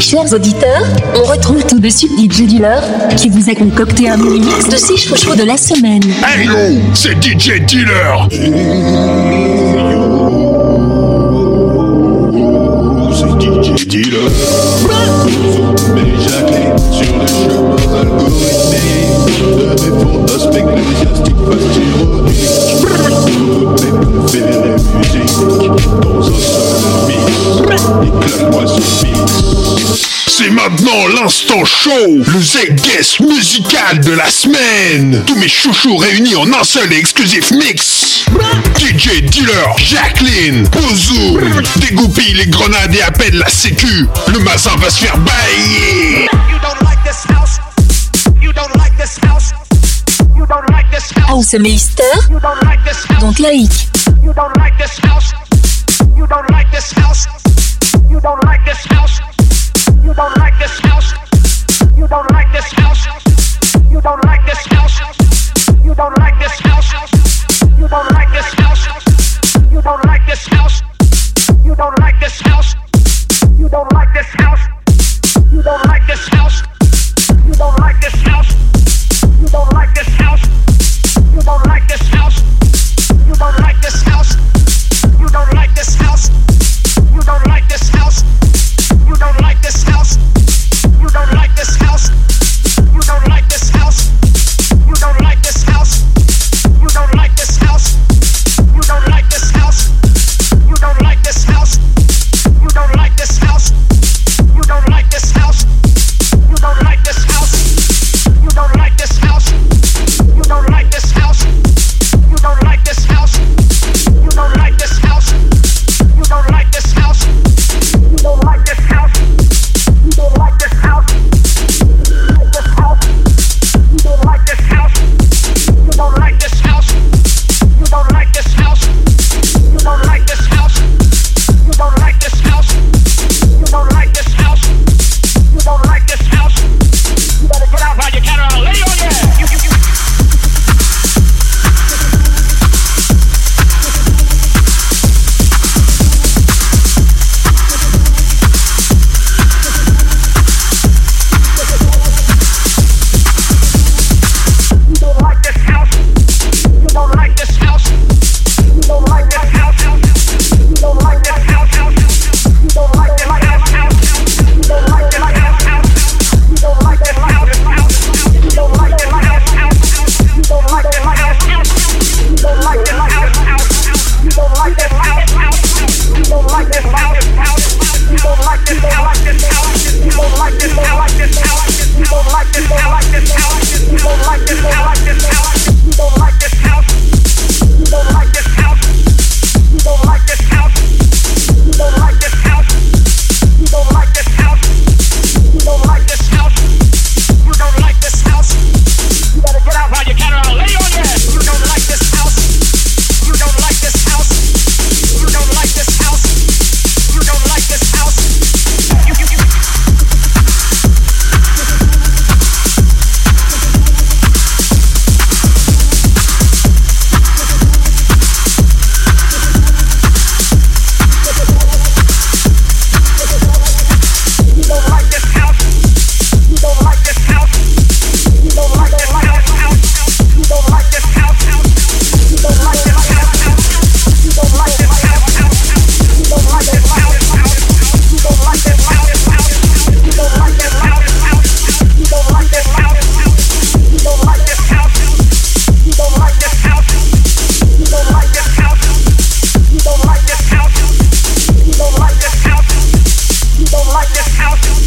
Chers auditeurs, on retrouve tout de suite DJ Dealer qui vous a concocté un mini mix de 6 chouchous de la semaine. Hey yo, c'est DJ Dealer. C'est DJ Dealer. Mais Jacqueline sur le chemin algorithmique de mes fantasmes ecclésiastiques fast ironiques. C'est maintenant l'instant show, le Z-Guest musical de la semaine. Tous mes chouchous réunis en un seul et exclusif mix. DJ Dealer, Jacqueline, Bozo, dégoupille les grenades et appelle la sécu. Le mazin va se faire bailler. You don't like this. You don't like this. House. Meister, You don't like this house. donc laïque. You don't like the spell cells. You don't like the spell cells. You don't like the spell cells. You don't like the spell cells. You don't like the spell cells. You don't like the spell cells. You don't like this spell so you don't like the spells. You don't like this house. house.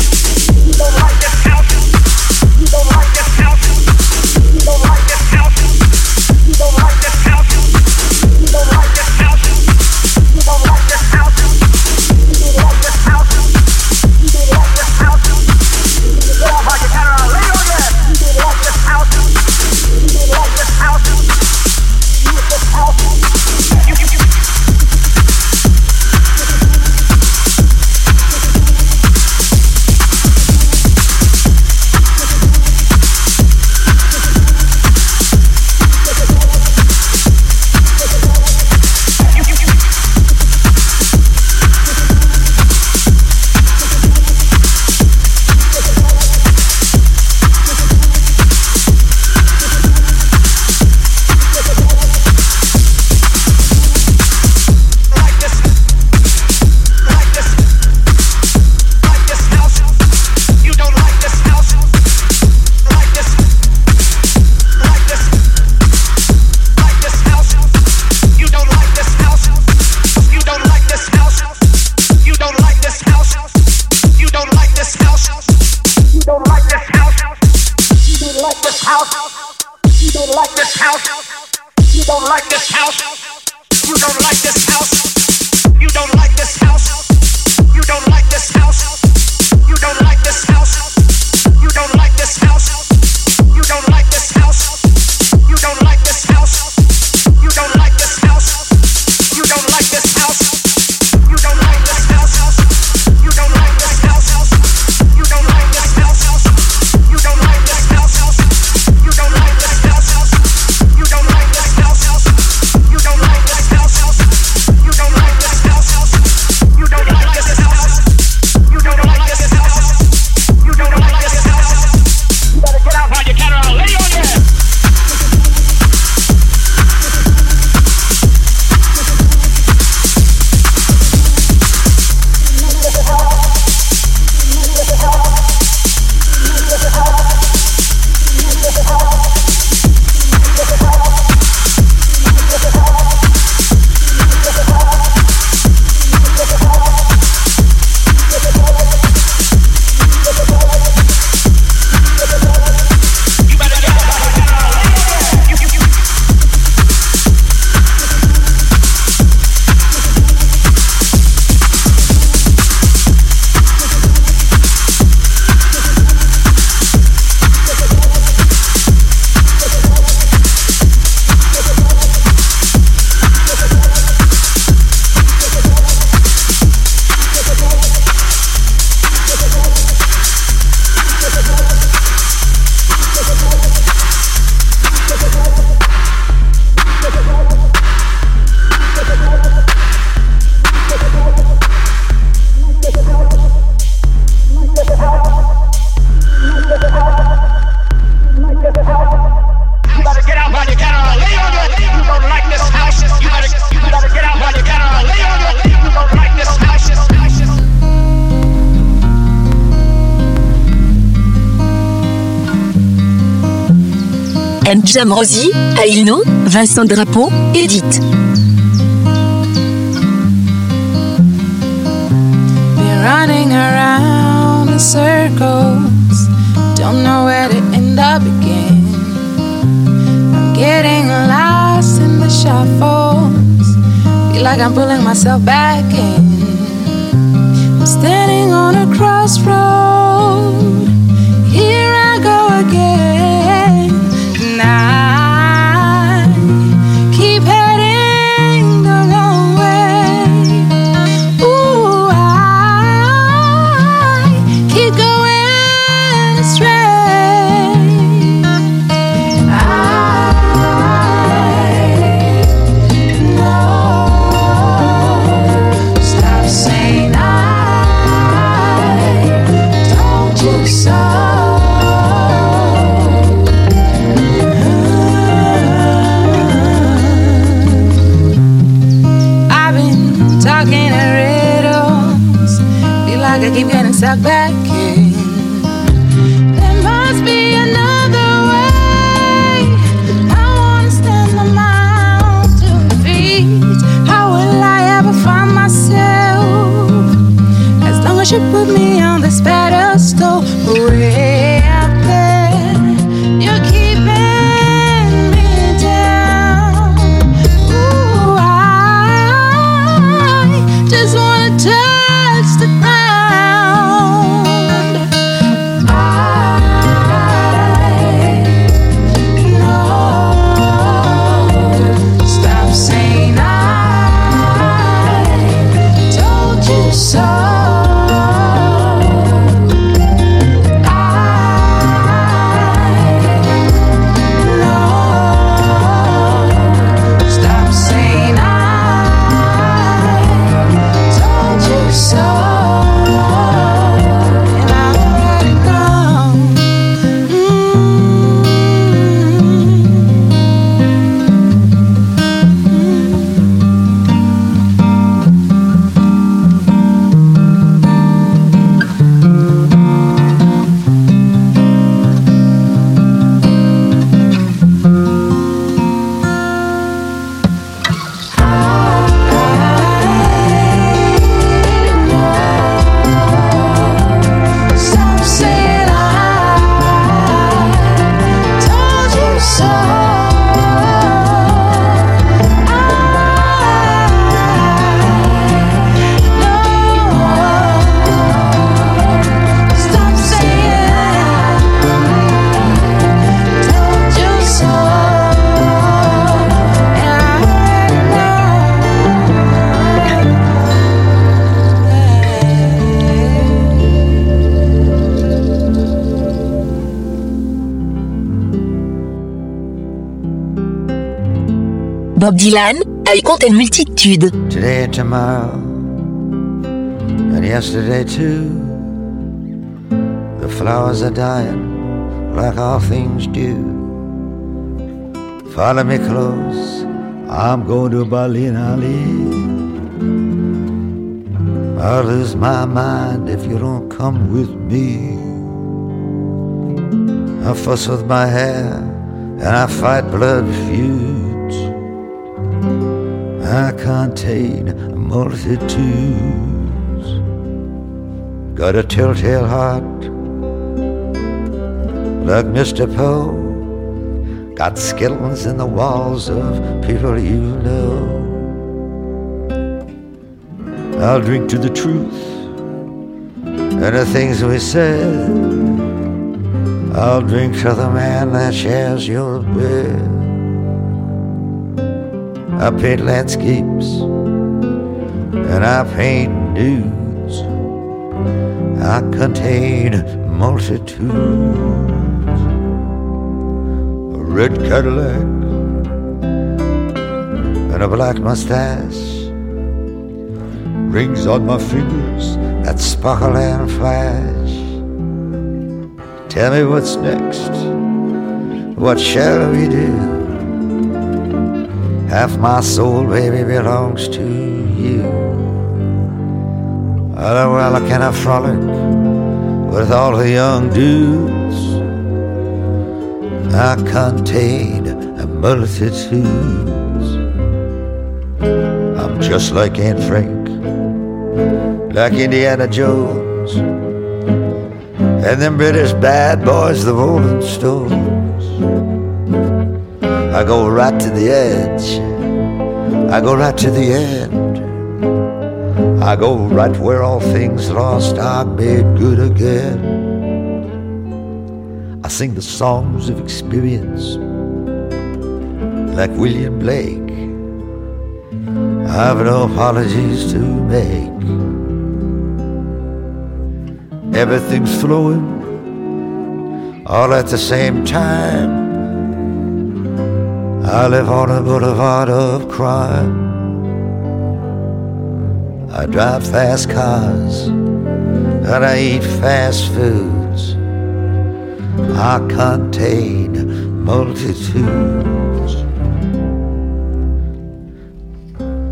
And Jam Rosie, Ailno, Vincent Drapeau, Edith. Been running around in circles, don't know where to end up again. I'm getting lost in the shuffles, feel like I'm pulling myself back in. I'm standing on a crossroad, here I go again. And touch the ground. Bob Dylan, I compte une multitude. today and tomorrow, and yesterday too. The flowers are dying like all things do. Follow me close, I'm going to Berlin, Ali. I'll lose my mind if you don't come with me. I fuss with my hair and I fight blood feuds. I contain multitudes. Got a telltale heart, like Mr. Poe. Got skeletons in the walls of people you know. I'll drink to the truth and the things we said. I'll drink to the man that shares your bed. I paint landscapes and I paint nudes. I contain multitudes. A red Cadillac and a black mustache. Rings on my fingers that sparkle and flash. Tell me what's next. What shall we do? Half my soul, baby, belongs to you. Oh, well, I frolic with all the young dudes? I contain a multitudes. I'm just like Anne Frank, like Indiana Jones, and them British bad boys, the Rolling Stones. I go right to the edge, I go right to the end. I go right where all things lost are made good again. I sing the songs of experience like William Blake. I've no apologies to make. Everything's flowing all at the same time. I live on a boulevard of crime. I drive fast cars and I eat fast foods. I contain multitudes.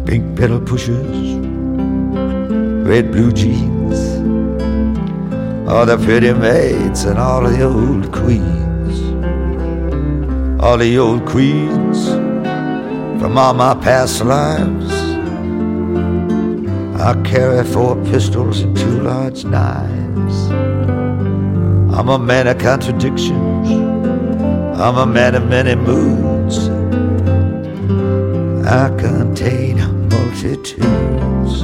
Pink pedal pushers, red blue jeans, all the pretty maids and all the old queens, all the old queens from all my past lives. I carry four pistols and two large knives. I'm a man of contradictions. I'm a man of many moods. I contain multitudes.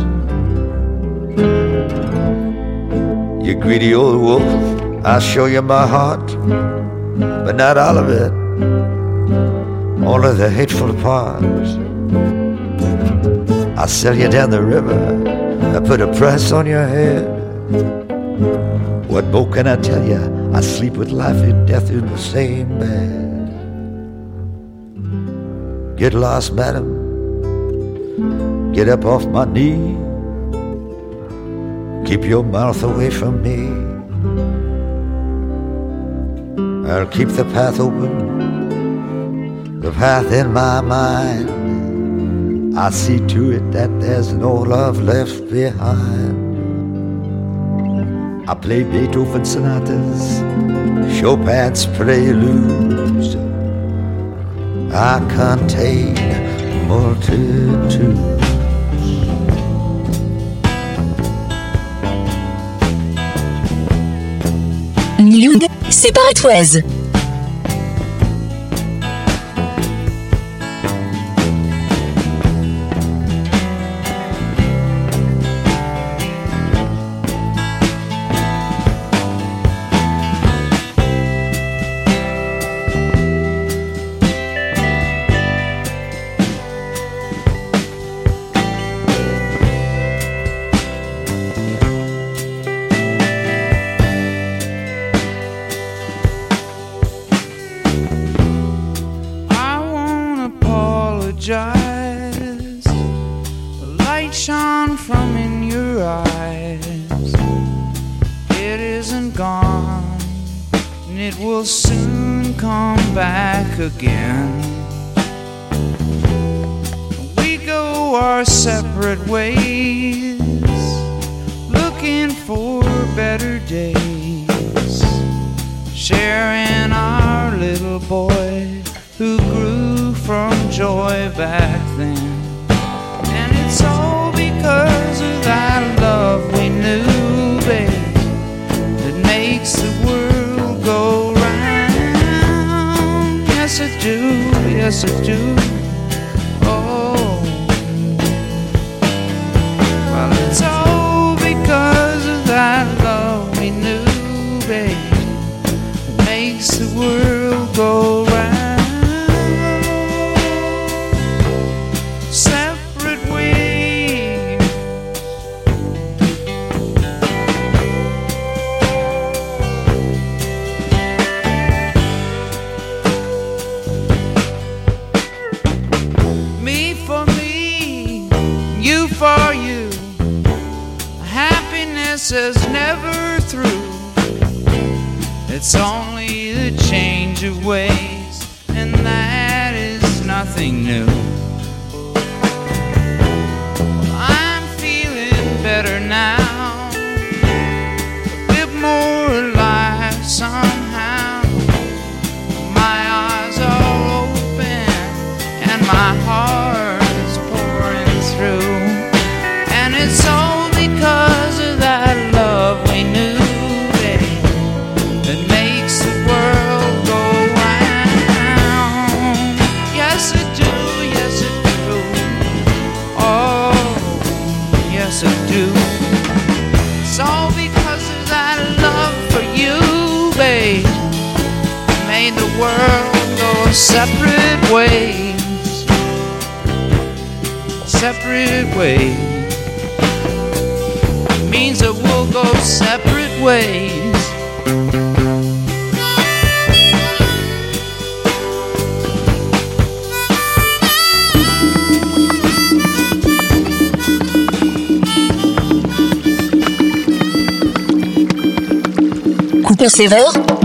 You greedy old wolf, I'll show you my heart, but not all of it, only the hateful parts. I'll sell you down the river, I put a price on your head. What more can I tell you? I sleep with life and death in the same bed. Get lost, madam. Get up off my knee. Keep your mouth away from me. I'll keep the path open, the path in my mind. I see to it that there's no love left behind. I play Beethoven sonatas, Chopin's preludes. I contain multitudes. Nilung, Separate Ways. Isn't gone, and it will soon come back again. We go our separate ways, looking for better days sharing our little boy who grew from joy back then. Do, yes, it do. Oh. Well, it's all because of that love we knew, babe makes the world go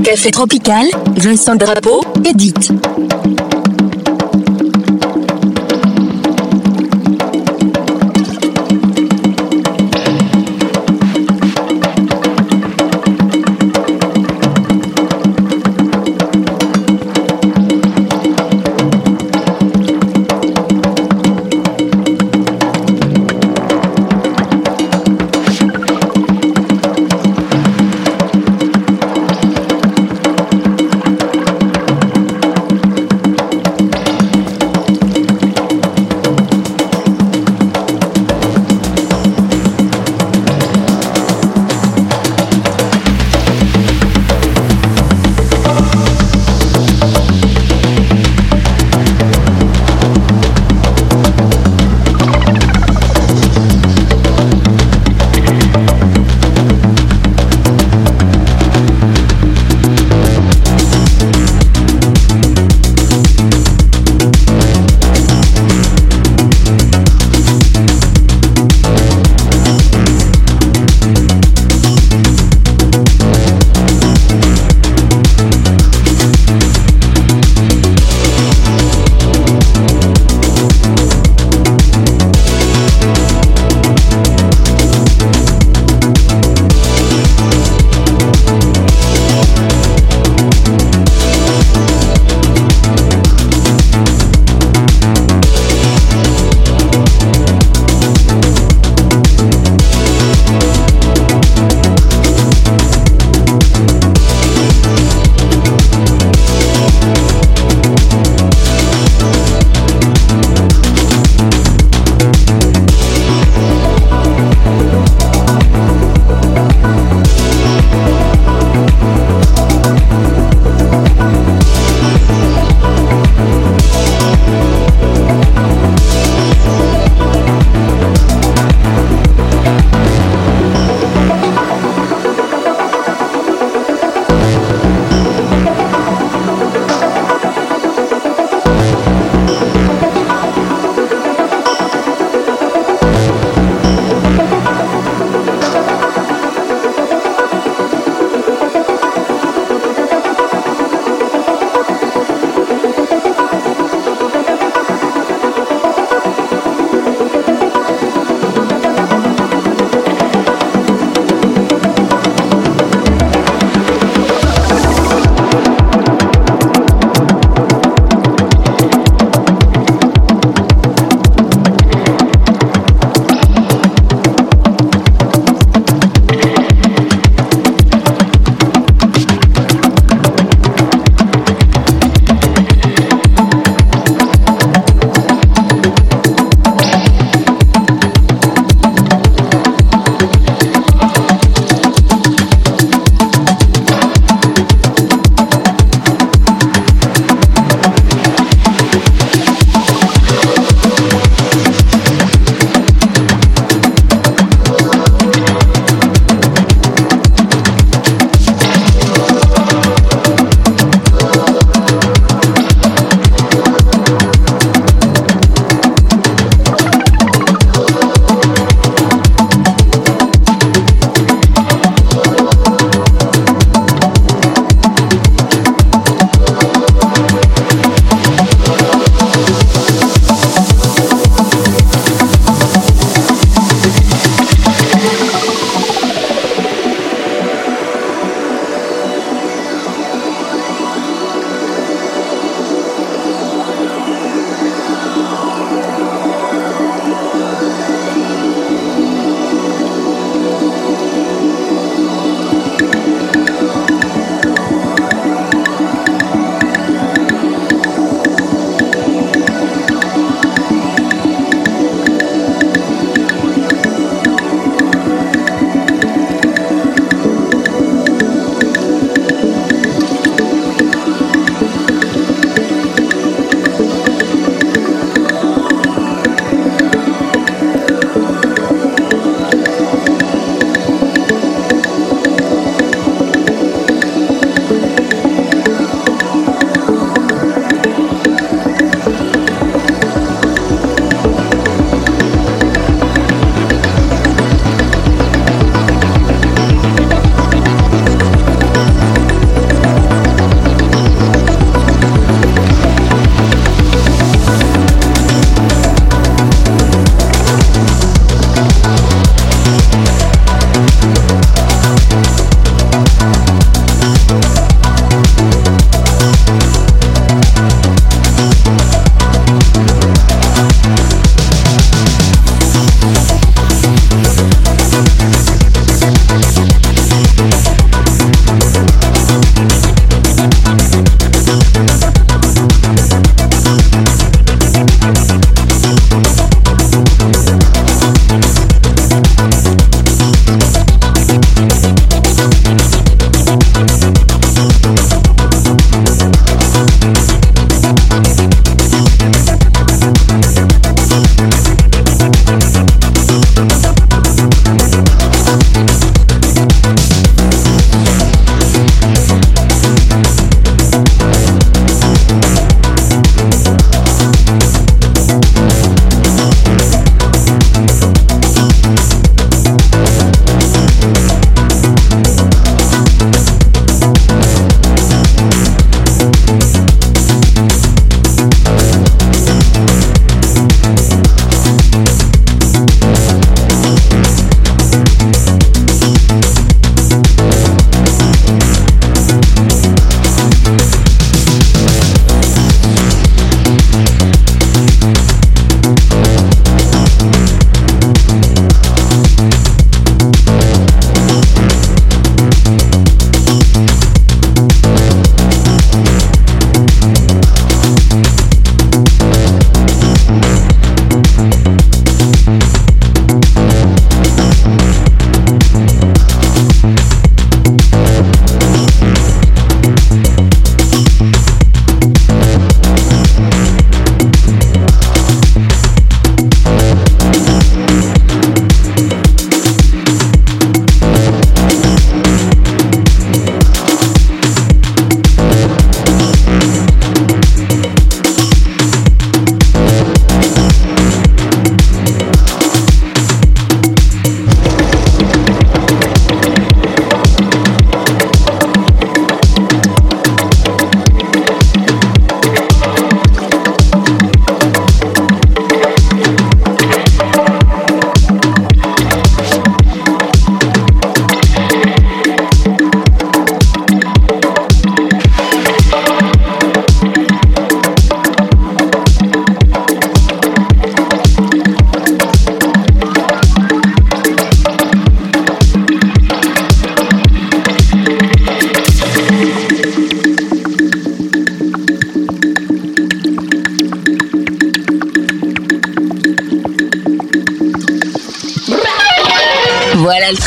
Café Tropical, Vincent Drapeau, Edith.